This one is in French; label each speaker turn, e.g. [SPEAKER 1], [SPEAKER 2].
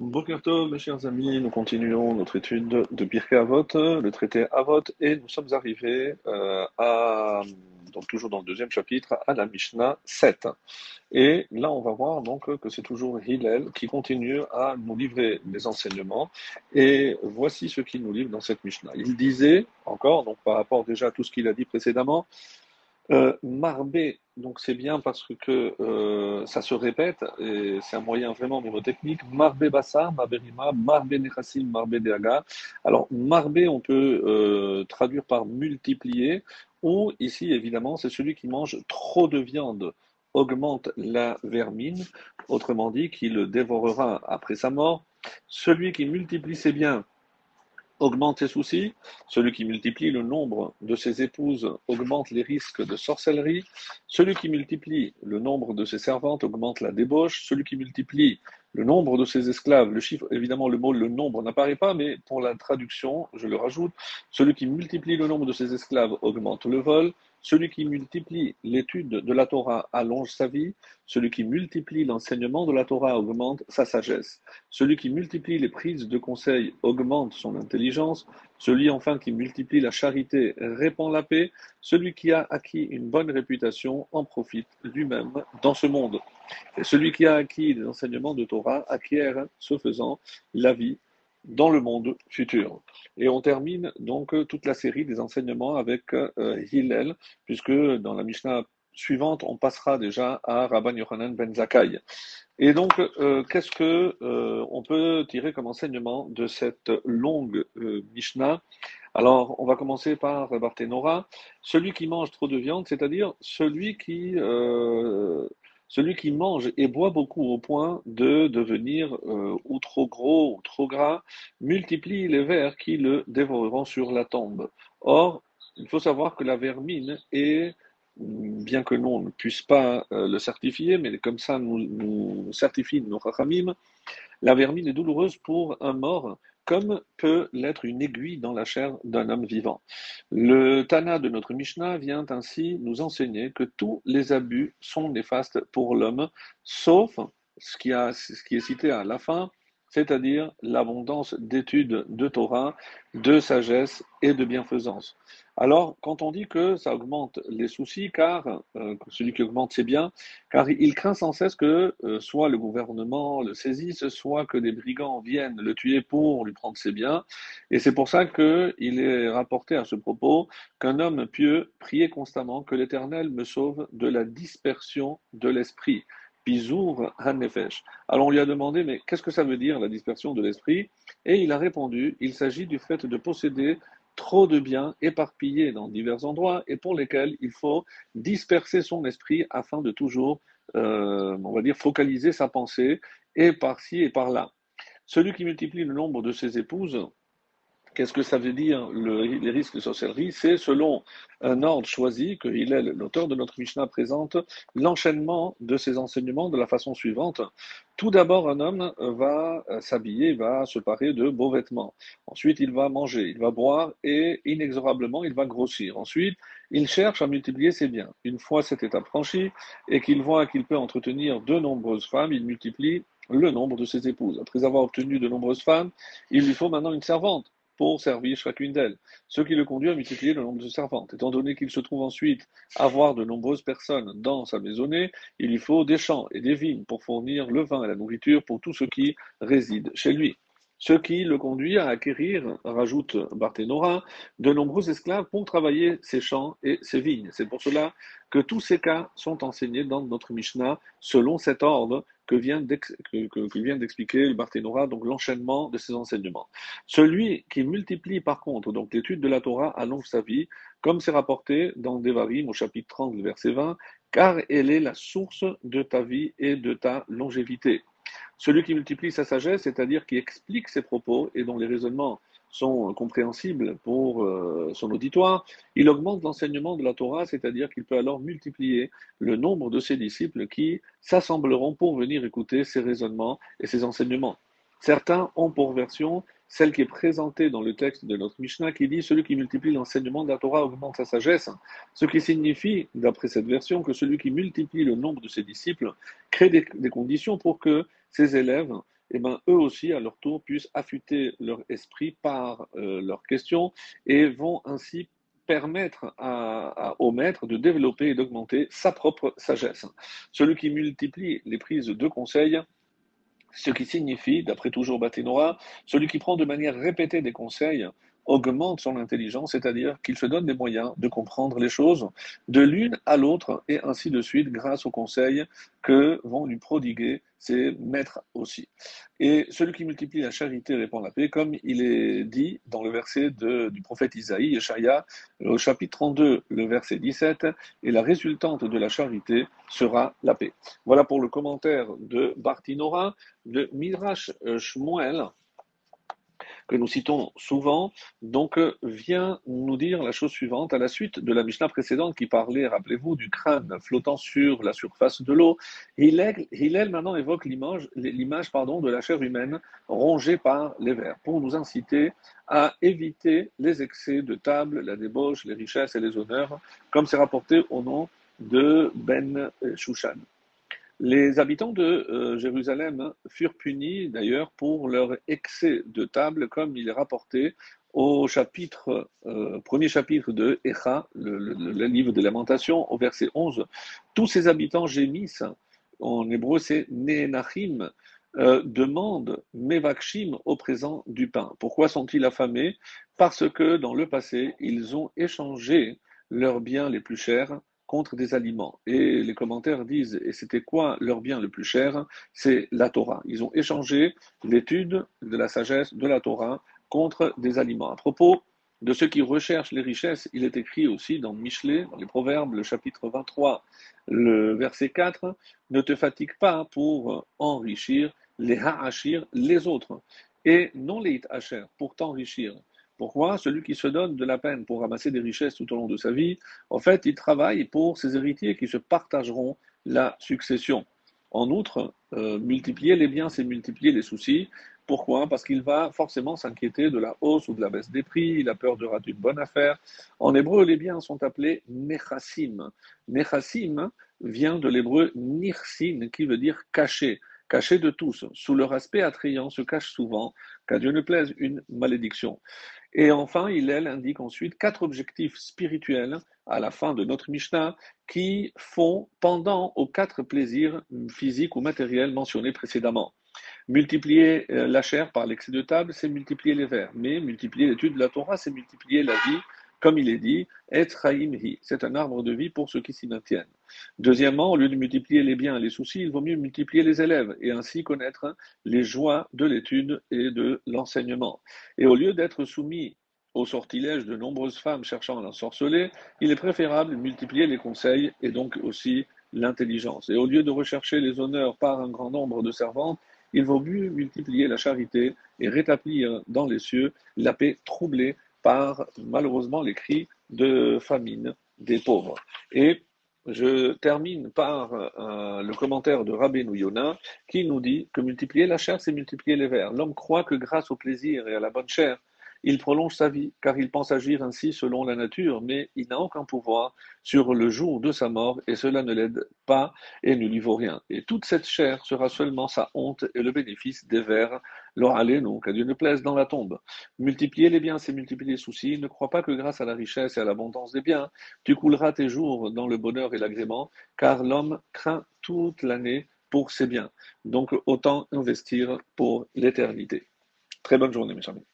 [SPEAKER 1] Boker Tov, mes chers amis, nous continuons notre étude de Pirkei Avot, le traité Avot, et nous sommes arrivés euh, à, donc toujours dans le deuxième chapitre, à la Mishnah 7. Et là, on va voir donc que c'est toujours Hillel qui continue à nous livrer des enseignements. Et voici ce qu'il nous livre dans cette Mishnah. Il disait, encore, donc par rapport déjà à tout ce qu'il a dit précédemment, euh, Marbé, donc c'est bien parce que euh, ça se répète, et c'est un moyen vraiment mnémotechnique. Marbé Bassa, Marbé Rima, Marbé Nechassim, Marbé Deaga. Alors, Marbé, on peut euh, traduire par multiplier, ou ici, évidemment, c'est celui qui mange trop de viande augmente la vermine, autrement dit, qui le dévorera après sa mort. Celui qui multiplie ses biens augmente ses soucis, celui qui multiplie le nombre de ses épouses augmente les risques de sorcellerie, celui qui multiplie le nombre de ses servantes augmente la débauche, celui qui multiplie le nombre de ses esclaves, le chiffre, évidemment le mot le nombre n'apparaît pas, mais pour la traduction, je le rajoute, celui qui multiplie le nombre de ses esclaves augmente le vol, celui qui multiplie l'étude de la Torah allonge sa vie. Celui qui multiplie l'enseignement de la Torah augmente sa sagesse. Celui qui multiplie les prises de conseil augmente son intelligence. Celui enfin qui multiplie la charité répand la paix. Celui qui a acquis une bonne réputation en profite lui-même dans ce monde. Et celui qui a acquis des enseignements de Torah acquiert, ce faisant, la vie dans le monde futur. Et on termine donc toute la série des enseignements avec euh, Hillel, puisque dans la Mishnah suivante, on passera déjà à Rabban Yochanan ben Zakkai. Et donc, euh, qu'est-ce que euh, on peut tirer comme enseignement de cette longue Mishnah? Alors, on va commencer par Barthénora. Celui qui mange trop de viande, c'est-à-dire celui qui celui qui mange et boit beaucoup au point de devenir euh, ou trop gros ou trop gras multiplie les vers qui le dévoreront sur la tombe. Or, il faut savoir que la vermine est, bien que l'on ne puisse pas euh, le certifier, mais comme ça nous, nous certifie nos rachamim, la vermine est douloureuse pour un mort comme peut l'être une aiguille dans la chair d'un homme vivant. Le Tana de notre Mishnah vient ainsi nous enseigner que tous les abus sont néfastes pour l'homme, sauf ce qui, ce qui est cité à la fin, c'est-à-dire l'abondance d'études de Torah, de sagesse et de bienfaisance. Alors, quand on dit que ça augmente les soucis, car euh, celui qui augmente, c'est bien, car il craint sans cesse que euh, soit le gouvernement le saisisse, soit que des brigands viennent le tuer pour lui prendre ses biens. Et c'est pour ça qu'il est rapporté à ce propos qu'un homme pieux priait constamment que l'Éternel me sauve de la dispersion de l'esprit. Bizour Hanefesh. Alors on lui a demandé, mais qu'est-ce que ça veut dire la dispersion de l'esprit? Et il a répondu, il s'agit du fait de posséder trop de biens éparpillés dans divers endroits et pour lesquels il faut disperser son esprit afin de toujours, euh, on va dire, focaliser sa pensée et par-ci et par-là. Celui qui multiplie le nombre de ses épouses Qu'est-ce que ça veut dire les risques de sorcellerie C'est selon un ordre choisi que il est l'auteur de notre Mishnah présente l'enchaînement de ces enseignements de la façon suivante. Tout d'abord, un homme va s'habiller, va se parer de beaux vêtements. Ensuite, il va manger, il va boire et inexorablement, il va grossir. Ensuite, il cherche à multiplier ses biens. Une fois cette étape franchie et qu'il voit qu'il peut entretenir de nombreuses femmes, il multiplie le nombre de ses épouses. Après avoir obtenu de nombreuses femmes, il lui faut maintenant une servante pour servir chacune d'elles, ce qui le conduit à multiplier le nombre de servantes. Étant donné qu'il se trouve ensuite avoir de nombreuses personnes dans sa maisonnée, il lui faut des champs et des vignes pour fournir le vin et la nourriture pour tous ceux qui résident chez lui. Ce qui le conduit à acquérir, rajoute Barthénora, de nombreux esclaves pour travailler ses champs et ses vignes. C'est pour cela que tous ces cas sont enseignés dans notre Mishnah selon cet ordre que vient d'expliquer le donc l'enchaînement de ces enseignements. Celui qui multiplie par contre donc l'étude de la Torah allonge sa vie, comme c'est rapporté dans Devarim au chapitre 30, verset 20, car elle est la source de ta vie et de ta longévité. Celui qui multiplie sa sagesse, c'est-à-dire qui explique ses propos et dont les raisonnements sont compréhensibles pour euh, son auditoire, il augmente l'enseignement de la Torah, c'est-à-dire qu'il peut alors multiplier le nombre de ses disciples qui s'assembleront pour venir écouter ses raisonnements et ses enseignements. Certains ont pour version celle qui est présentée dans le texte de notre Mishnah qui dit Celui qui multiplie l'enseignement de la Torah augmente sa sagesse, ce qui signifie, d'après cette version, que celui qui multiplie le nombre de ses disciples crée des conditions pour que ses élèves eh ben, eux aussi, à leur tour, puissent affûter leur esprit par euh, leurs questions et vont ainsi permettre au maître de développer et d'augmenter sa propre sagesse. Celui qui multiplie les prises de conseils, ce qui signifie, d'après toujours Batinora, celui qui prend de manière répétée des conseils augmente son intelligence, c'est-à-dire qu'il se donne des moyens de comprendre les choses de l'une à l'autre et ainsi de suite grâce aux conseils que vont lui prodiguer ses maîtres aussi. Et celui qui multiplie la charité répand la paix, comme il est dit dans le verset du prophète Isaïe, Yeshaya, au chapitre 32, le verset 17, et la résultante de la charité sera la paix. Voilà pour le commentaire de Bartinora, de Midrash Shmuel, que nous citons souvent, donc euh, vient nous dire la chose suivante à la suite de la Mishnah précédente qui parlait, rappelez-vous, du crâne flottant sur la surface de l'eau. Hillel, maintenant évoque l'image, de la chair humaine rongée par les vers pour nous inciter à éviter les excès de table, la débauche, les richesses et les honneurs, comme c'est rapporté au nom de Ben Shushan. Les habitants de euh, Jérusalem furent punis d'ailleurs pour leur excès de table, comme il est rapporté au chapitre, euh, premier chapitre de Echa, le, livre de lamentation, au verset 11. Tous ces habitants gémissent, en hébreu c'est Neenachim, euh, demandent Mevakshim au présent du pain. Pourquoi sont-ils affamés? Parce que dans le passé, ils ont échangé leurs biens les plus chers contre des aliments. Et les commentaires disent, et c'était quoi leur bien le plus cher? C'est la Torah. Ils ont échangé l'étude de la sagesse de la Torah contre des aliments. À propos de ceux qui recherchent les richesses, il est écrit aussi dans Michelet, dans les Proverbes, le chapitre 23, le verset 4, ne te fatigue pas pour enrichir les ha'achir, les autres, et non les ha'achir, pour t'enrichir. Pourquoi? Celui qui se donne de la peine pour ramasser des richesses tout au long de sa vie, en fait, il travaille pour ses héritiers qui se partageront la succession. En outre, euh, multiplier les biens, c'est multiplier les soucis. Pourquoi? Parce qu'il va forcément s'inquiéter de la hausse ou de la baisse des prix, il a peur de rater une bonne affaire. En hébreu, les biens sont appelés nechassim. Nechassim vient de l'hébreu nirsin, qui veut dire caché caché de tous, sous leur aspect attrayant, se cache souvent, qu'à Dieu ne plaise, une malédiction. Et enfin, il indique ensuite quatre objectifs spirituels à la fin de notre Mishnah qui font pendant aux quatre plaisirs physiques ou matériels mentionnés précédemment. Multiplier euh, la chair par l'excès de table, c'est multiplier les vers. Mais multiplier l'étude de la Torah, c'est multiplier la vie comme il est dit, Et c'est un arbre de vie pour ceux qui s'y maintiennent. Deuxièmement, au lieu de multiplier les biens et les soucis, il vaut mieux multiplier les élèves et ainsi connaître les joies de l'étude et de l'enseignement. Et au lieu d'être soumis au sortilège de nombreuses femmes cherchant à l'ensorceler, il est préférable de multiplier les conseils et donc aussi l'intelligence. Et au lieu de rechercher les honneurs par un grand nombre de servantes, il vaut mieux multiplier la charité et rétablir dans les cieux la paix troublée par malheureusement les cris de famine des pauvres. Et je termine par euh, le commentaire de Rabbeinu Yonah qui nous dit que multiplier la chair, c'est multiplier les vers. L'homme croit que grâce au plaisir et à la bonne chair, il prolonge sa vie, car il pense agir ainsi selon la nature, mais il n'a aucun pouvoir sur le jour de sa mort, et cela ne l'aide pas et ne lui vaut rien. Et toute cette chair sera seulement sa honte et le bénéfice des vers, allez donc, à Dieu ne plaise dans la tombe. Multiplier les biens, c'est multiplier les soucis. Ne crois pas que grâce à la richesse et à l'abondance des biens, tu couleras tes jours dans le bonheur et l'agrément, car l'homme craint toute l'année pour ses biens. Donc autant investir pour l'éternité. Très bonne journée, mes amis.